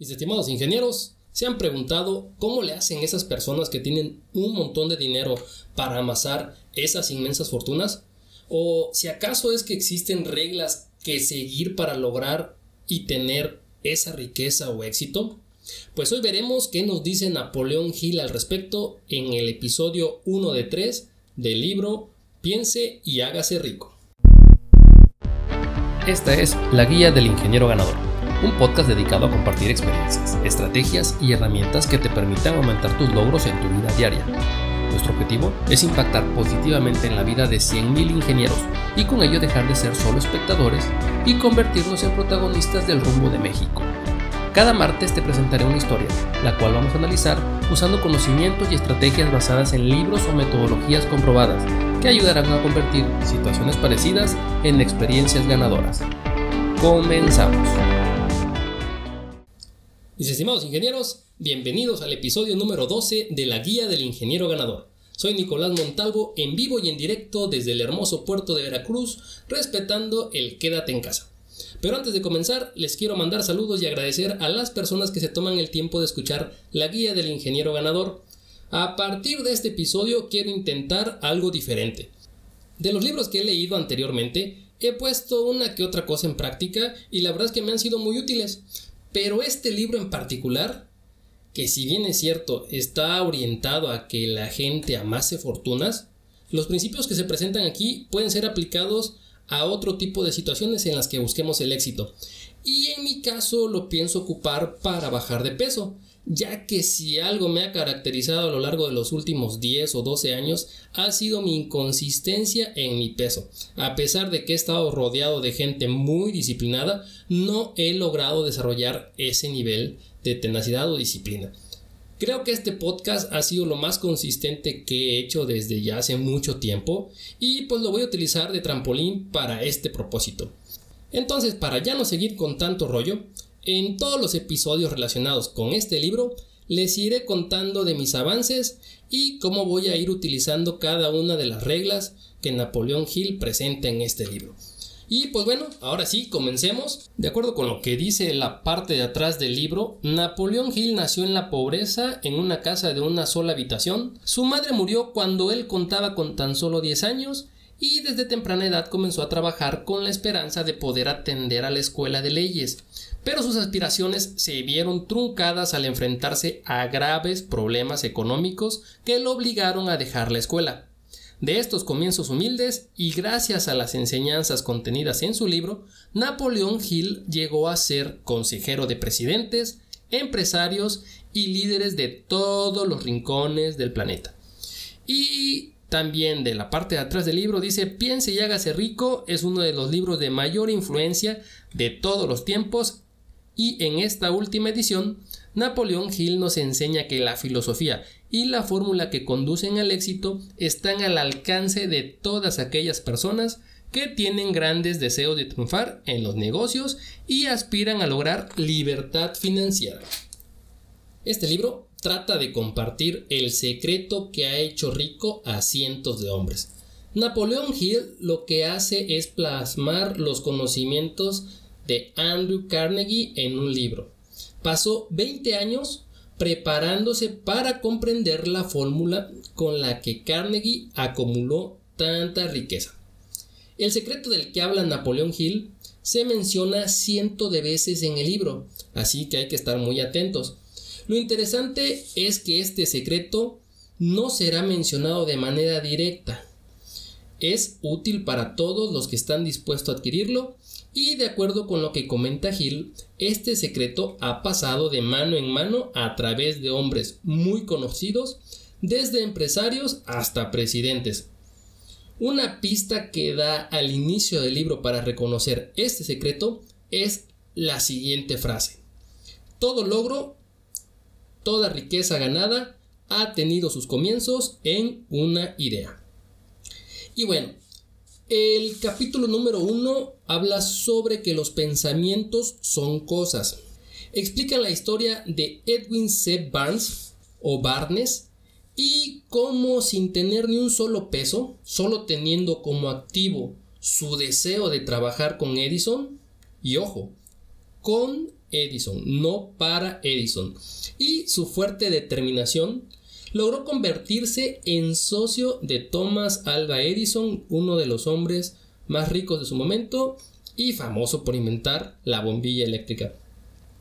Mis estimados ingenieros, ¿se han preguntado cómo le hacen esas personas que tienen un montón de dinero para amasar esas inmensas fortunas? ¿O si acaso es que existen reglas que seguir para lograr y tener esa riqueza o éxito? Pues hoy veremos qué nos dice Napoleón Hill al respecto en el episodio 1 de 3 del libro Piense y hágase rico. Esta es la guía del ingeniero ganador un podcast dedicado a compartir experiencias, estrategias y herramientas que te permitan aumentar tus logros en tu vida diaria. Nuestro objetivo es impactar positivamente en la vida de 100.000 ingenieros y con ello dejar de ser solo espectadores y convertirnos en protagonistas del rumbo de México. Cada martes te presentaré una historia, la cual vamos a analizar usando conocimientos y estrategias basadas en libros o metodologías comprobadas que ayudarán a convertir situaciones parecidas en experiencias ganadoras. Comenzamos. Mis estimados ingenieros, bienvenidos al episodio número 12 de la Guía del Ingeniero Ganador. Soy Nicolás Montalvo en vivo y en directo desde el hermoso puerto de Veracruz, respetando el quédate en casa. Pero antes de comenzar, les quiero mandar saludos y agradecer a las personas que se toman el tiempo de escuchar la Guía del Ingeniero Ganador. A partir de este episodio quiero intentar algo diferente. De los libros que he leído anteriormente, he puesto una que otra cosa en práctica y la verdad es que me han sido muy útiles. Pero este libro en particular, que si bien es cierto está orientado a que la gente amase fortunas, los principios que se presentan aquí pueden ser aplicados a otro tipo de situaciones en las que busquemos el éxito. Y en mi caso lo pienso ocupar para bajar de peso, ya que si algo me ha caracterizado a lo largo de los últimos 10 o 12 años ha sido mi inconsistencia en mi peso. A pesar de que he estado rodeado de gente muy disciplinada, no he logrado desarrollar ese nivel de tenacidad o disciplina. Creo que este podcast ha sido lo más consistente que he hecho desde ya hace mucho tiempo y pues lo voy a utilizar de trampolín para este propósito. Entonces, para ya no seguir con tanto rollo, en todos los episodios relacionados con este libro les iré contando de mis avances y cómo voy a ir utilizando cada una de las reglas que Napoleón Hill presenta en este libro. Y pues bueno, ahora sí, comencemos. De acuerdo con lo que dice la parte de atrás del libro, Napoleón Hill nació en la pobreza en una casa de una sola habitación. Su madre murió cuando él contaba con tan solo 10 años y desde temprana edad comenzó a trabajar con la esperanza de poder atender a la escuela de leyes pero sus aspiraciones se vieron truncadas al enfrentarse a graves problemas económicos que lo obligaron a dejar la escuela. De estos comienzos humildes y gracias a las enseñanzas contenidas en su libro, Napoleón Hill llegó a ser consejero de presidentes, empresarios y líderes de todos los rincones del planeta. Y también de la parte de atrás del libro dice Piense y hágase rico es uno de los libros de mayor influencia de todos los tiempos y en esta última edición, Napoleón Hill nos enseña que la filosofía y la fórmula que conducen al éxito están al alcance de todas aquellas personas que tienen grandes deseos de triunfar en los negocios y aspiran a lograr libertad financiera. Este libro trata de compartir el secreto que ha hecho rico a cientos de hombres. Napoleón Hill lo que hace es plasmar los conocimientos de Andrew Carnegie en un libro. Pasó 20 años preparándose para comprender la fórmula con la que Carnegie acumuló tanta riqueza. El secreto del que habla Napoleón Hill se menciona cientos de veces en el libro, así que hay que estar muy atentos. Lo interesante es que este secreto no será mencionado de manera directa. Es útil para todos los que están dispuestos a adquirirlo y de acuerdo con lo que comenta Hill, este secreto ha pasado de mano en mano a través de hombres muy conocidos, desde empresarios hasta presidentes. Una pista que da al inicio del libro para reconocer este secreto es la siguiente frase. Todo logro, toda riqueza ganada ha tenido sus comienzos en una idea. Y bueno, el capítulo número uno habla sobre que los pensamientos son cosas. Explica la historia de Edwin C. Barnes o Barnes y cómo sin tener ni un solo peso, solo teniendo como activo su deseo de trabajar con Edison y ojo, con Edison, no para Edison. Y su fuerte determinación logró convertirse en socio de Thomas Alva Edison, uno de los hombres más ricos de su momento y famoso por inventar la bombilla eléctrica.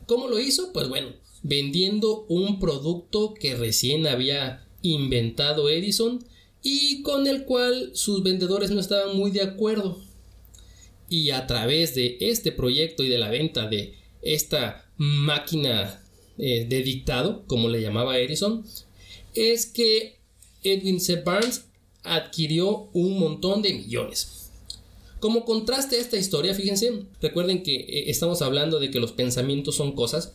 ¿Cómo lo hizo? Pues bueno, vendiendo un producto que recién había inventado Edison y con el cual sus vendedores no estaban muy de acuerdo. Y a través de este proyecto y de la venta de esta máquina eh, de dictado, como le llamaba Edison, es que Edwin C. Barnes adquirió un montón de millones. Como contraste a esta historia, fíjense, recuerden que eh, estamos hablando de que los pensamientos son cosas.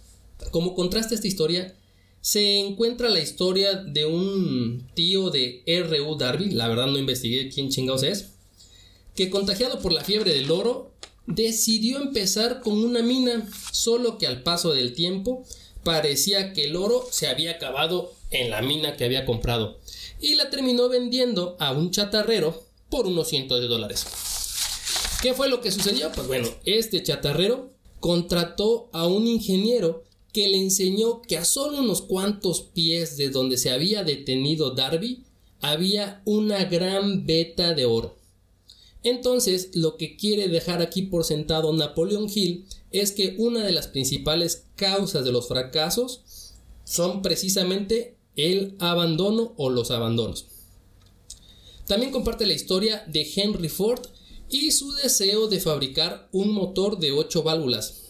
Como contraste a esta historia, se encuentra la historia de un tío de R.U. Darby, la verdad no investigué quién chingados es, que contagiado por la fiebre del oro, decidió empezar con una mina, solo que al paso del tiempo parecía que el oro se había acabado en la mina que había comprado y la terminó vendiendo a un chatarrero por unos cientos de dólares. ¿Qué fue lo que sucedió? Pues bueno, este chatarrero contrató a un ingeniero que le enseñó que a solo unos cuantos pies de donde se había detenido Darby había una gran veta de oro. Entonces, lo que quiere dejar aquí por sentado Napoleón Hill es que una de las principales causas de los fracasos son precisamente el abandono o los abandonos. También comparte la historia de Henry Ford y su deseo de fabricar un motor de 8 válvulas.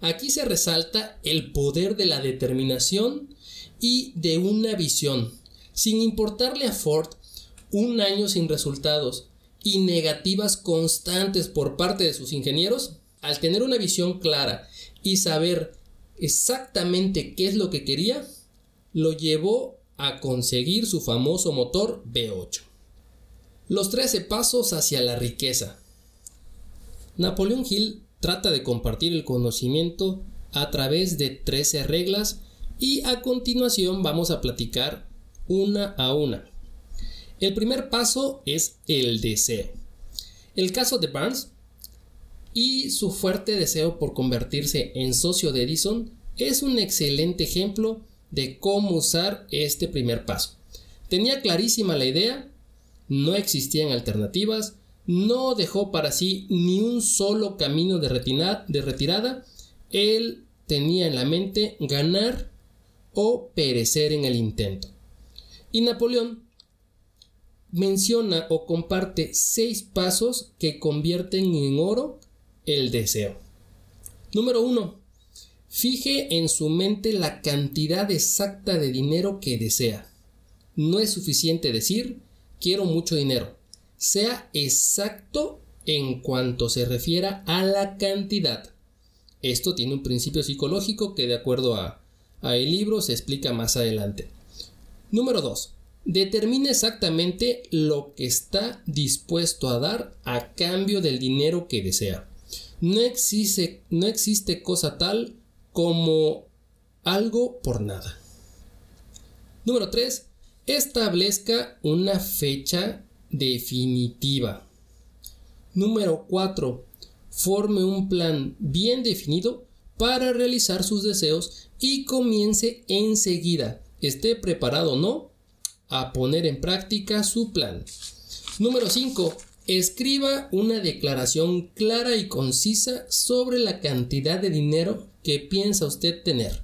Aquí se resalta el poder de la determinación y de una visión. Sin importarle a Ford un año sin resultados y negativas constantes por parte de sus ingenieros, al tener una visión clara y saber exactamente qué es lo que quería, lo llevó a conseguir su famoso motor V8. Los 13 pasos hacia la riqueza. Napoleón Hill trata de compartir el conocimiento a través de 13 reglas y a continuación vamos a platicar una a una. El primer paso es el deseo. El caso de Barnes y su fuerte deseo por convertirse en socio de Edison es un excelente ejemplo de cómo usar este primer paso. Tenía clarísima la idea, no existían alternativas, no dejó para sí ni un solo camino de, de retirada, él tenía en la mente ganar o perecer en el intento. Y Napoleón menciona o comparte seis pasos que convierten en oro el deseo. Número 1. Fije en su mente la cantidad exacta de dinero que desea. No es suficiente decir quiero mucho dinero. Sea exacto en cuanto se refiera a la cantidad. Esto tiene un principio psicológico que de acuerdo a, a el libro se explica más adelante. Número 2. Determine exactamente lo que está dispuesto a dar a cambio del dinero que desea. No existe, no existe cosa tal como algo por nada. Número 3. Establezca una fecha definitiva. Número 4. Forme un plan bien definido para realizar sus deseos y comience enseguida, esté preparado o no, a poner en práctica su plan. Número 5. Escriba una declaración clara y concisa sobre la cantidad de dinero que piensa usted tener,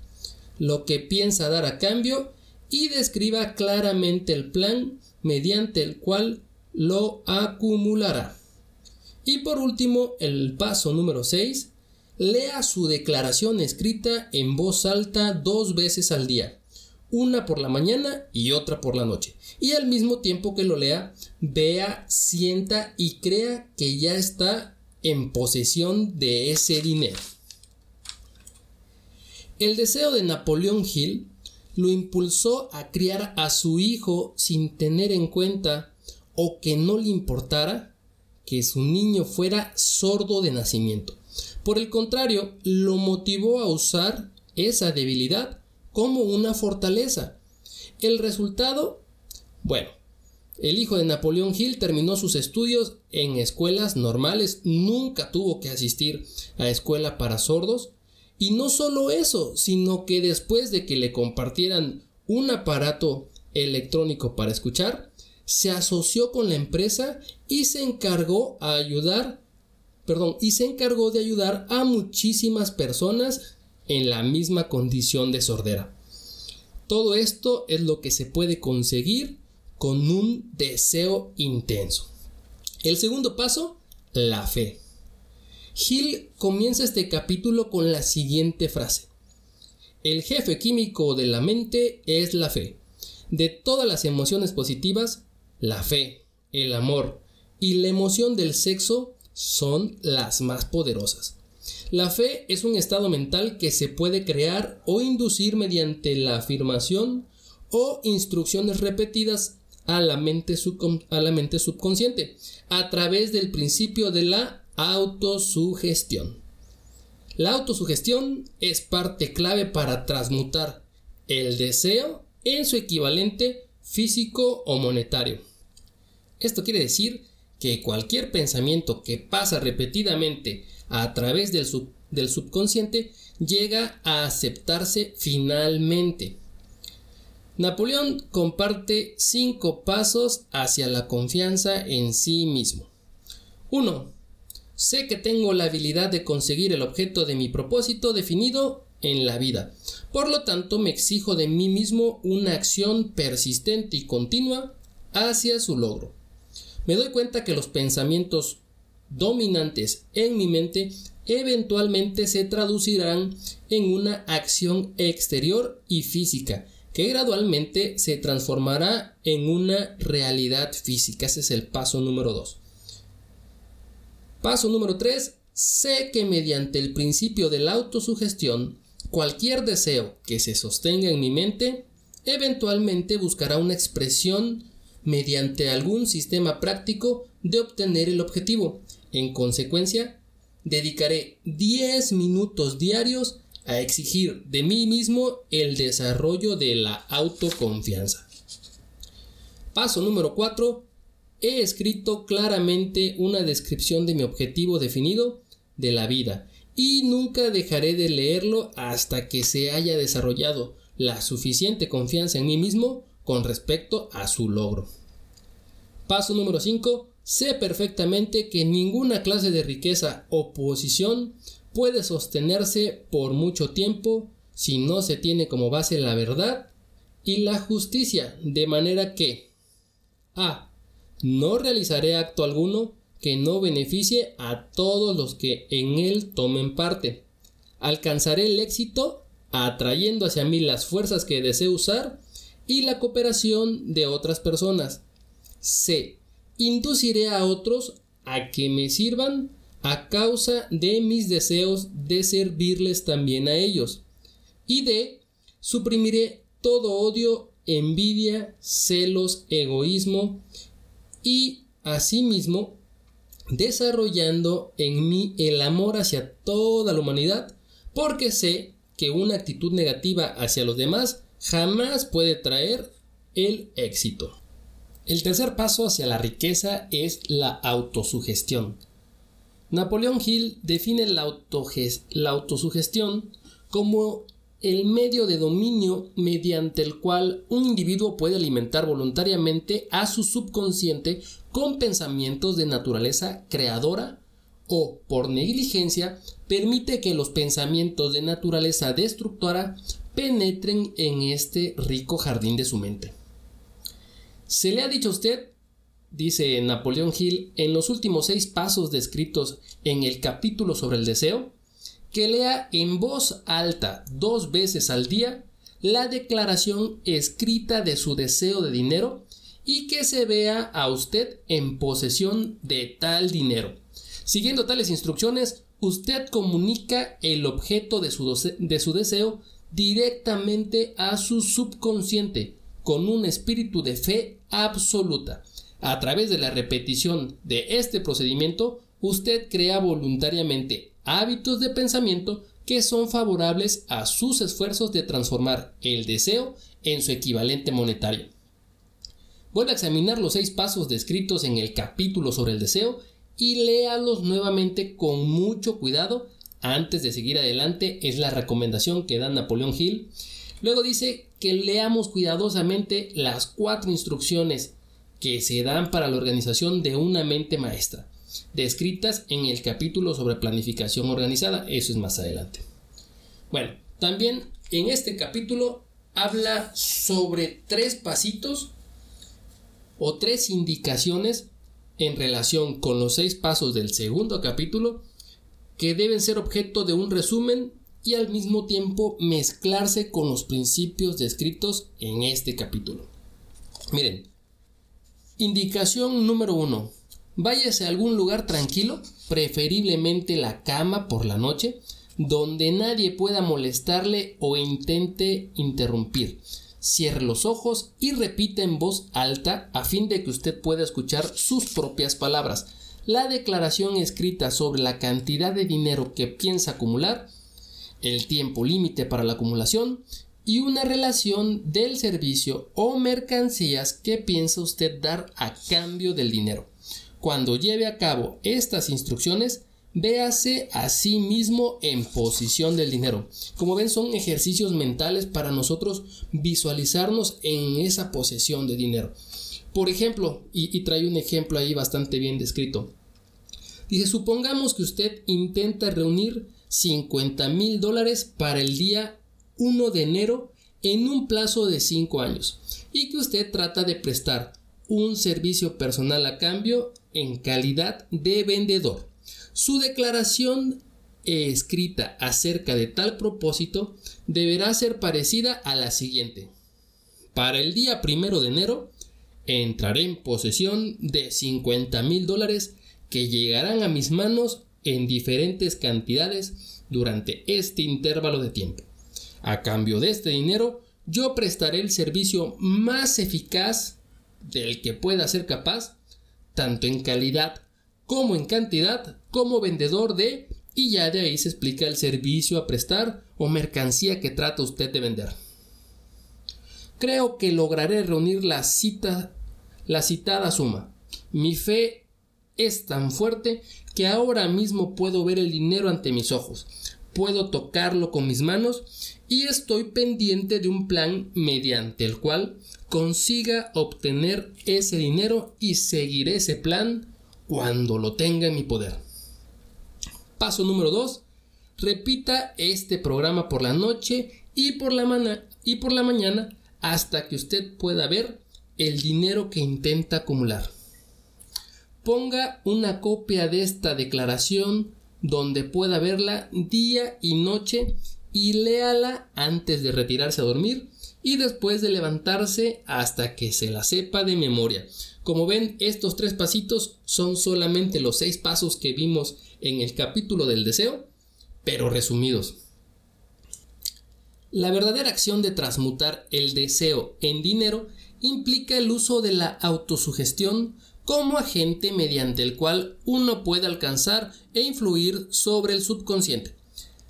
lo que piensa dar a cambio y describa claramente el plan mediante el cual lo acumulará. Y por último, el paso número 6. Lea su declaración escrita en voz alta dos veces al día una por la mañana y otra por la noche. Y al mismo tiempo que lo lea, vea, sienta y crea que ya está en posesión de ese dinero. El deseo de Napoleón Hill lo impulsó a criar a su hijo sin tener en cuenta o que no le importara que su niño fuera sordo de nacimiento. Por el contrario, lo motivó a usar esa debilidad como una fortaleza. El resultado, bueno, el hijo de Napoleón Hill terminó sus estudios en escuelas normales, nunca tuvo que asistir a escuela para sordos Y no solo eso, sino que después de que le compartieran un aparato electrónico para escuchar, se asoció con la empresa y se encargó y se encargó de ayudar a muchísimas personas en la misma condición de sordera. Todo esto es lo que se puede conseguir con un deseo intenso. El segundo paso, la fe. Hill comienza este capítulo con la siguiente frase. El jefe químico de la mente es la fe. De todas las emociones positivas, la fe, el amor y la emoción del sexo son las más poderosas. La fe es un estado mental que se puede crear o inducir mediante la afirmación o instrucciones repetidas a la mente, subconsciente a través del principio de la autosugestión. La autosugestión es parte clave para transmutar el deseo en su equivalente físico o monetario. Esto quiere decir que cualquier pensamiento que pasa repetidamente a través del, subconsciente llega a aceptarse finalmente. Napoleón comparte cinco pasos hacia la confianza en sí mismo. 1. Sé que tengo la habilidad de conseguir el objeto de mi propósito definido en la vida. Por lo tanto, me exijo de mí mismo una acción persistente y continua hacia su logro. Me doy cuenta que los pensamientos dominantes en mi mente eventualmente se traducirán en una acción exterior y física que gradualmente se transformará en una realidad física. Ese es el paso número 2. Paso número 3. Sé que mediante el principio de la autosugestión, cualquier deseo que se sostenga en mi mente, eventualmente buscará una expresión mediante algún sistema práctico de obtener el objetivo. En consecuencia, dedicaré 10 minutos diarios a exigir de mí mismo el desarrollo de la autoconfianza. Paso número 4 he escrito claramente una descripción de mi objetivo definido de la vida y nunca dejaré de leerlo hasta que se haya desarrollado la suficiente confianza en mí mismo con respecto a su logro. Paso número 5. Sé perfectamente que ninguna clase de riqueza o posición puede sostenerse por mucho tiempo si no se tiene como base la verdad y la justicia, de manera que a no realizaré acto alguno que no beneficie a todos los que en él tomen parte. Alcanzaré el éxito atrayendo hacia mí las fuerzas que deseo usar y la cooperación de otras personas. C. Induciré a otros a que me sirvan a causa de mis deseos de servirles también a ellos. Y D. Suprimiré todo odio, envidia, celos, egoísmo y asimismo desarrollando en mí el amor hacia toda la humanidad, porque sé que una actitud negativa hacia los demás jamás puede traer el éxito. El tercer paso hacia la riqueza es la autosugestión. Napoleón Hill define la, la autosugestión como el medio de dominio mediante el cual un individuo puede alimentar voluntariamente a su subconsciente con pensamientos de naturaleza creadora o, por negligencia, permite que los pensamientos de naturaleza destructora penetren en este rico jardín de su mente. ¿Se le ha dicho a usted, dice Napoleón Hill, en los últimos seis pasos descritos en el capítulo sobre el deseo, que lea en voz alta dos veces al día la declaración escrita de su deseo de dinero y que se vea a usted en posesión de tal dinero. Siguiendo tales instrucciones, usted comunica el objeto de su, de su deseo directamente a su subconsciente con un espíritu de fe absoluta. A través de la repetición de este procedimiento, usted crea voluntariamente hábitos de pensamiento que son favorables a sus esfuerzos de transformar el deseo en su equivalente monetario. Vuelve a examinar los seis pasos descritos en el capítulo sobre el deseo y léalos nuevamente con mucho cuidado antes de seguir adelante, es la recomendación que da Napoleón Hill. Luego dice que leamos cuidadosamente las cuatro instrucciones que se dan para la organización de una mente maestra, descritas en el capítulo sobre planificación organizada. Eso es más adelante. Bueno, también en este capítulo habla sobre tres pasitos o tres indicaciones en relación con los seis pasos del segundo capítulo que deben ser objeto de un resumen y al mismo tiempo mezclarse con los principios descritos en este capítulo. Miren, indicación número uno. Váyase a algún lugar tranquilo, preferiblemente la cama por la noche, donde nadie pueda molestarle o intente interrumpir. Cierre los ojos y repita en voz alta a fin de que usted pueda escuchar sus propias palabras. La declaración escrita sobre la cantidad de dinero que piensa acumular, el tiempo límite para la acumulación y una relación del servicio o mercancías que piensa usted dar a cambio del dinero. Cuando lleve a cabo estas instrucciones, véase a sí mismo en posición del dinero. Como ven, son ejercicios mentales para nosotros visualizarnos en esa posesión de dinero. Por ejemplo, y, trae un ejemplo ahí bastante bien descrito. Dice, supongamos que usted intenta reunir 50 mil dólares para el día 1 de enero en un plazo de 5 años y que usted trata de prestar un servicio personal a cambio en calidad de vendedor. Su declaración escrita acerca de tal propósito deberá ser parecida a la siguiente. Para el día primero de enero entraré en posesión de 50 mil dólares que llegarán a mis manos en diferentes cantidades durante este intervalo de tiempo. A cambio de este dinero, yo prestaré el servicio más eficaz del que pueda ser capaz, tanto en calidad como en cantidad, como vendedor de, y ya de ahí se explica el servicio a prestar o mercancía que trata usted de vender. Creo que lograré reunir la cita, la citada suma. Mi fe es tan fuerte que ahora mismo puedo ver el dinero ante mis ojos, puedo tocarlo con mis manos y estoy pendiente de un plan mediante el cual consiga obtener ese dinero y seguiré ese plan cuando lo tenga en mi poder. Paso número 2. Repita este programa por la noche y por la, y por la mañana hasta que usted pueda ver el dinero que intenta acumular. Ponga una copia de esta declaración donde pueda verla día y noche y léala antes de retirarse a dormir y después de levantarse hasta que se la sepa de memoria. Como ven, estos tres pasitos son solamente los seis pasos que vimos en el capítulo del deseo, pero resumidos. La verdadera acción de transmutar el deseo en dinero implica el uso de la autosugestión como agente mediante el cual uno puede alcanzar e influir sobre el subconsciente.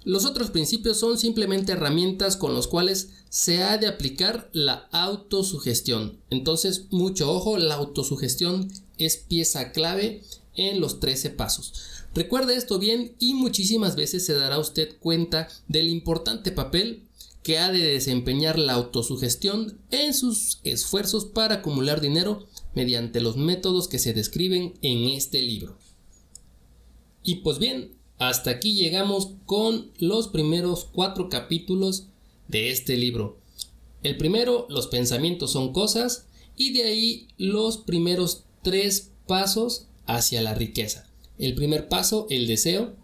Los otros principios son simplemente herramientas con los cuales se ha de aplicar la autosugestión. Entonces, mucho ojo, la autosugestión es pieza clave en los 13 pasos. Recuerde esto bien y muchísimas veces se dará usted cuenta del importante papel que ha de desempeñar la autosugestión en sus esfuerzos para acumular dinero mediante los métodos que se describen en este libro. Y pues bien, hasta aquí llegamos con los primeros cuatro capítulos de este libro. El primero, los pensamientos son cosas, y de ahí los primeros tres pasos hacia la riqueza. El primer paso, el deseo.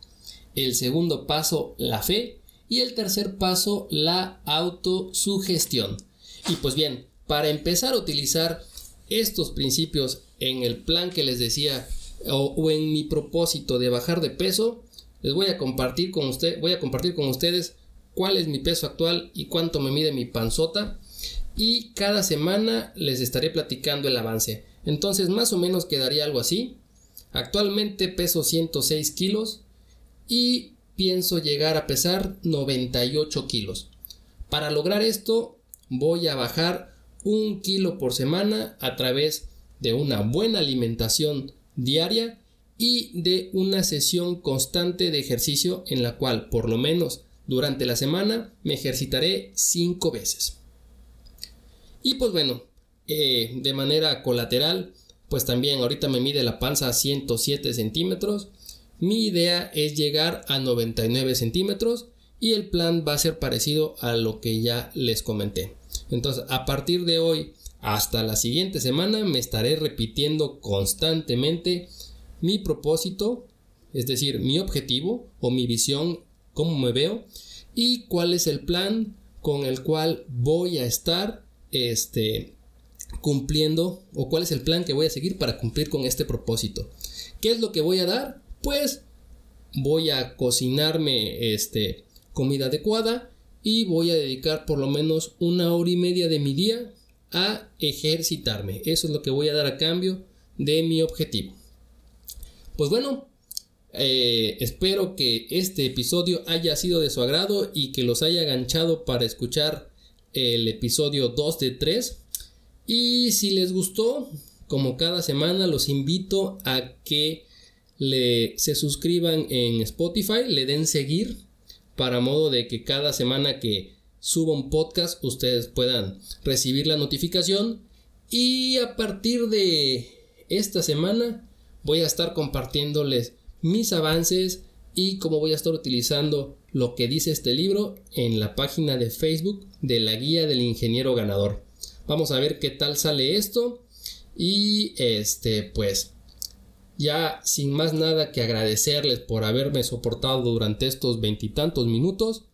El segundo paso, la fe. Y el tercer paso, la autosugestión. Y pues bien, para empezar a utilizar estos principios en el plan que les decía o, en mi propósito de bajar de peso, les voy a compartir con usted, voy a compartir con ustedes cuál es mi peso actual y cuánto me mide mi panzota y cada semana les estaré platicando el avance. Entonces más o menos quedaría algo así. Actualmente peso 106 kilos y pienso llegar a pesar 98 kilos. Para lograr esto voy a bajar un kilo por semana a través de una buena alimentación diaria y de una sesión constante de ejercicio en la cual por lo menos durante la semana me ejercitaré 5 veces. Y pues bueno, eh, de manera colateral, pues también ahorita me mide la panza a 107 centímetros. Mi idea es llegar a 99 centímetros y el plan va a ser parecido a lo que ya les comenté. Entonces, a partir de hoy hasta la siguiente semana me estaré repitiendo constantemente mi propósito, es decir, mi objetivo o mi visión, cómo me veo y cuál es el plan con el cual voy a estar este, cumpliendo o cuál es el plan que voy a seguir para cumplir con este propósito. ¿Qué es lo que voy a dar? Pues voy a cocinarme este, comida adecuada y voy a dedicar por lo menos una hora y media de mi día a ejercitarme. Eso es lo que voy a dar a cambio de mi objetivo. Pues bueno, eh, espero que este episodio haya sido de su agrado y que los haya ganchado para escuchar el episodio 2 de 3. Y si les gustó, como cada semana, los invito a que le, se suscriban en Spotify, le den seguir para modo de que cada semana que suba un podcast ustedes puedan recibir la notificación y a partir de esta semana voy a estar compartiéndoles mis avances y cómo voy a estar utilizando lo que dice este libro en la página de Facebook de la guía del ingeniero ganador. Vamos a ver qué tal sale esto y este pues ya sin más nada que agradecerles por haberme soportado durante estos veintitantos minutos.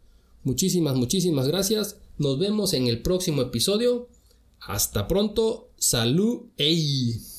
Muchísimas, muchísimas gracias. Nos vemos en el próximo episodio. Hasta pronto. Salud. Ey.